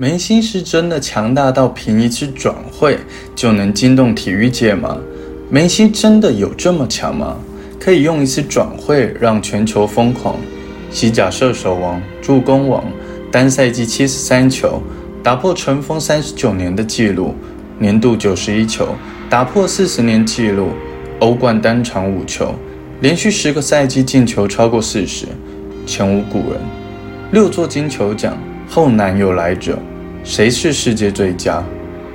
梅西是真的强大到凭一次转会就能惊动体育界吗？梅西真的有这么强吗？可以用一次转会让全球疯狂？西甲射手王、助攻王，单赛季七十三球，打破尘封三十九年的纪录；年度九十一球，打破四十年纪录；欧冠单场五球，连续十个赛季进球超过四十，前无古人；六座金球奖，后难有来者。谁是世界最佳？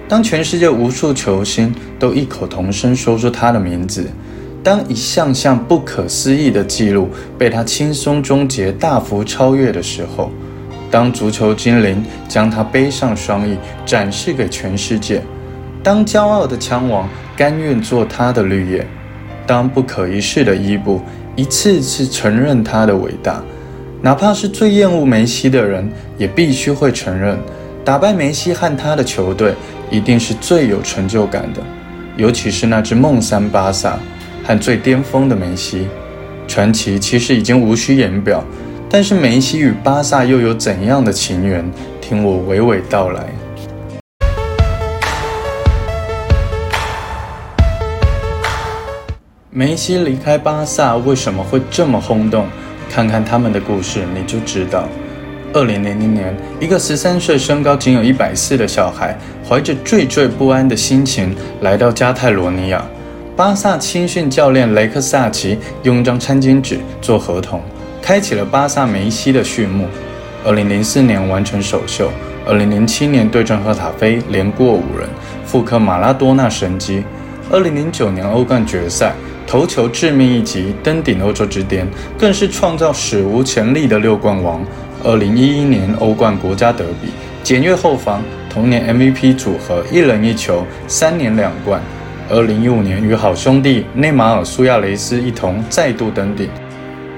当全世界无数球星都异口同声说出他的名字，当一项项不可思议的记录被他轻松终结、大幅超越的时候，当足球精灵将他背上双翼展示给全世界，当骄傲的枪王甘愿做他的绿叶，当不可一世的伊布一次次承认他的伟大，哪怕是最厌恶梅西的人，也必须会承认。打败梅西和他的球队，一定是最有成就感的，尤其是那支梦三巴萨和最巅峰的梅西。传奇其实已经无需言表，但是梅西与巴萨又有怎样的情缘？听我娓娓道来。梅西离开巴萨为什么会这么轰动？看看他们的故事，你就知道。二零零零年，一个十三岁、身高仅有一百四的小孩，怀着惴惴不安的心情来到加泰罗尼亚。巴萨青训教练雷克萨奇用一张餐巾纸做合同，开启了巴萨梅西的序幕。二零零四年完成首秀，二零零七年对阵赫塔菲连过五人，复刻马拉多纳神迹。二零零九年欧冠决赛，头球致命一击，登顶欧洲之巅，更是创造史无前例的六冠王。二零一一年欧冠国家德比，检阅后防，同年 MVP 组合一人一球，三年两冠。二零一五年与好兄弟内马尔、苏亚雷斯一同再度登顶。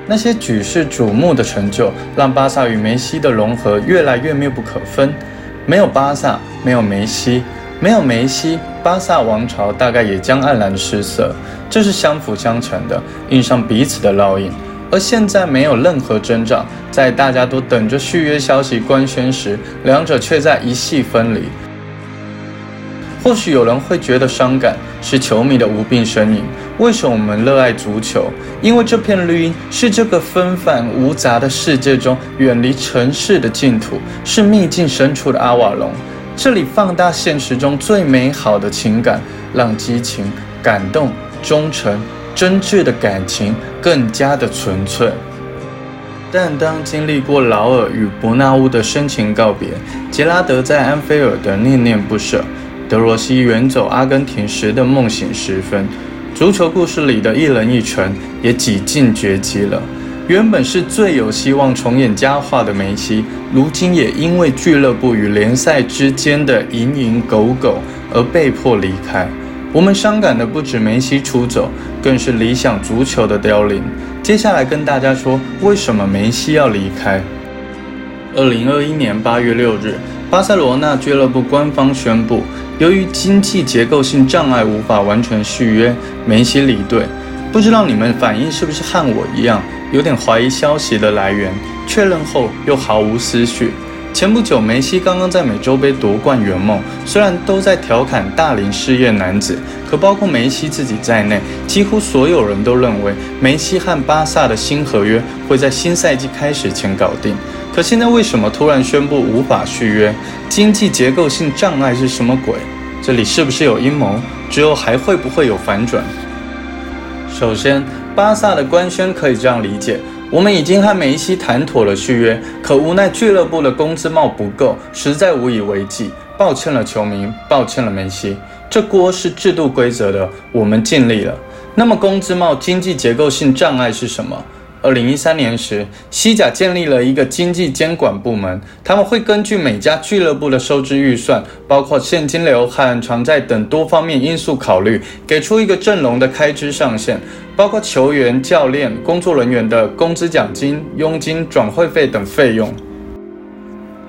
那些举世瞩目的成就，让巴萨与梅西的融合越来越密不可分。没有巴萨，没有梅西，没有梅西，巴萨王朝大概也将黯然失色。这是相辅相成的，印上彼此的烙印。而现在没有任何征兆，在大家都等着续约消息官宣时，两者却在一夕分离。或许有人会觉得伤感，是球迷的无病呻吟。为什么我们热爱足球？因为这片绿荫是这个纷繁无杂的世界中远离城市的净土，是秘境深处的阿瓦隆。这里放大现实中最美好的情感，让激情、感动、忠诚。真挚的感情更加的纯粹，但当经历过劳尔与伯纳乌的深情告别，杰拉德在安菲尔德念念不舍，德罗西远走阿根廷时的梦醒时分，足球故事里的一人一城也几近绝迹了。原本是最有希望重演佳话的梅西，如今也因为俱乐部与联赛之间的蝇营狗苟而被迫离开。我们伤感的不止梅西出走，更是理想足球的凋零。接下来跟大家说，为什么梅西要离开？二零二一年八月六日，巴塞罗那俱乐部官方宣布，由于经济结构性障碍无法完全续约，梅西离队。不知道你们反应是不是和我一样，有点怀疑消息的来源，确认后又毫无思绪。前不久，梅西刚刚在美洲杯夺冠圆梦。虽然都在调侃大龄失业男子，可包括梅西自己在内，几乎所有人都认为梅西和巴萨的新合约会在新赛季开始前搞定。可现在为什么突然宣布无法续约？经济结构性障碍是什么鬼？这里是不是有阴谋？之后还会不会有反转？首先，巴萨的官宣可以这样理解。我们已经和梅西谈妥了续约，可无奈俱乐部的工资帽不够，实在无以为继。抱歉了球迷，抱歉了梅西，这锅是制度规则的，我们尽力了。那么工资帽经济结构性障碍是什么？二零一三年时，西甲建立了一个经济监管部门，他们会根据每家俱乐部的收支预算，包括现金流和偿债等多方面因素考虑，给出一个阵容的开支上限，包括球员、教练、工作人员的工资、奖金、佣金、转会费等费用。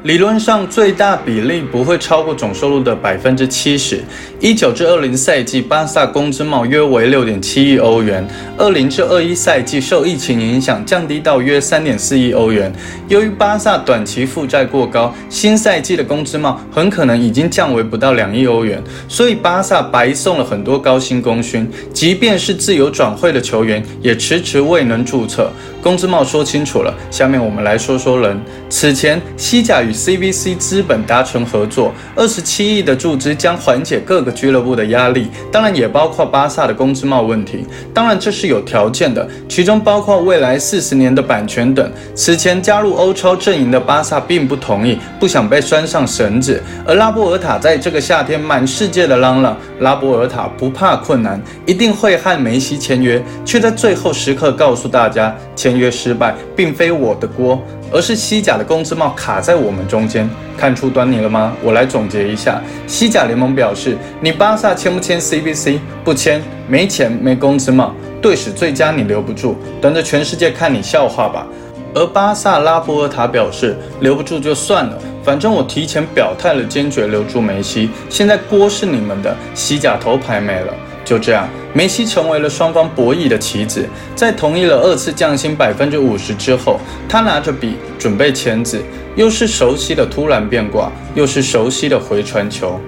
理论上最大比例不会超过总收入的百分之七十。一九至二零赛季，巴萨工资帽约为六点七亿欧元；二零至二一赛季受疫情影响降低到约三点四亿欧元。由于巴萨短期负债过高，新赛季的工资帽很可能已经降为不到两亿欧元，所以巴萨白送了很多高薪功勋，即便是自由转会的球员也迟迟未能注册。工资帽说清楚了，下面我们来说说人。此前西甲与 CVC 资本达成合作，二十七亿的注资将缓解各个俱乐部的压力，当然也包括巴萨的工资帽问题。当然这是有条件的，其中包括未来四十年的版权等。此前加入欧超阵营的巴萨并不同意，不想被拴上绳子。而拉波尔塔在这个夏天满世界的嚷嚷，拉波尔塔不怕困难，一定会和梅西签约，却在最后时刻告诉大家。签约失败并非我的锅，而是西甲的工资帽卡在我们中间。看出端倪了吗？我来总结一下：西甲联盟表示，你巴萨签不签 CBC？不签，没钱没工资帽，队史最佳你留不住，等着全世界看你笑话吧。而巴萨拉波尔塔表示，留不住就算了，反正我提前表态了，坚决留住梅西。现在锅是你们的，西甲头牌没了。就这样，梅西成为了双方博弈的棋子。在同意了二次降薪百分之五十之后，他拿着笔准备签字，又是熟悉的突然变卦，又是熟悉的回传球。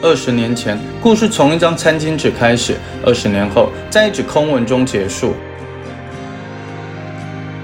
二十年前，故事从一张餐巾纸开始；二十年后，在一纸空文中结束。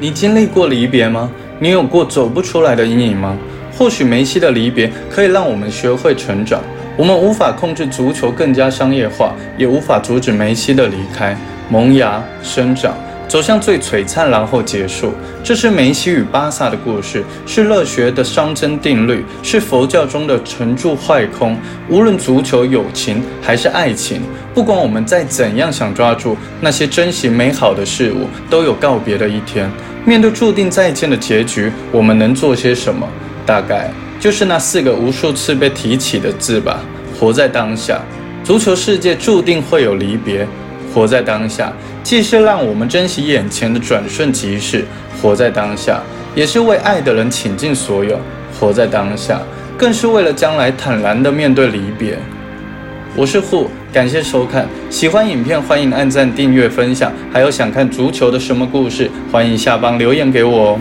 你经历过离别吗？你有过走不出来的阴影吗？或许梅西的离别可以让我们学会成长。我们无法控制足球更加商业化，也无法阻止梅西的离开、萌芽、生长，走向最璀璨，然后结束。这是梅西与巴萨的故事，是乐学的熵增定律，是佛教中的沉住坏空。无论足球、友情还是爱情，不管我们再怎样想抓住那些珍惜美好的事物，都有告别的一天。面对注定再见的结局，我们能做些什么？大概。就是那四个无数次被提起的字吧。活在当下，足球世界注定会有离别。活在当下，既是让我们珍惜眼前的转瞬即逝；活在当下，也是为爱的人倾尽所有；活在当下，更是为了将来坦然地面对离别。我是户，感谢收看。喜欢影片，欢迎按赞、订阅、分享。还有想看足球的什么故事，欢迎下方留言给我哦。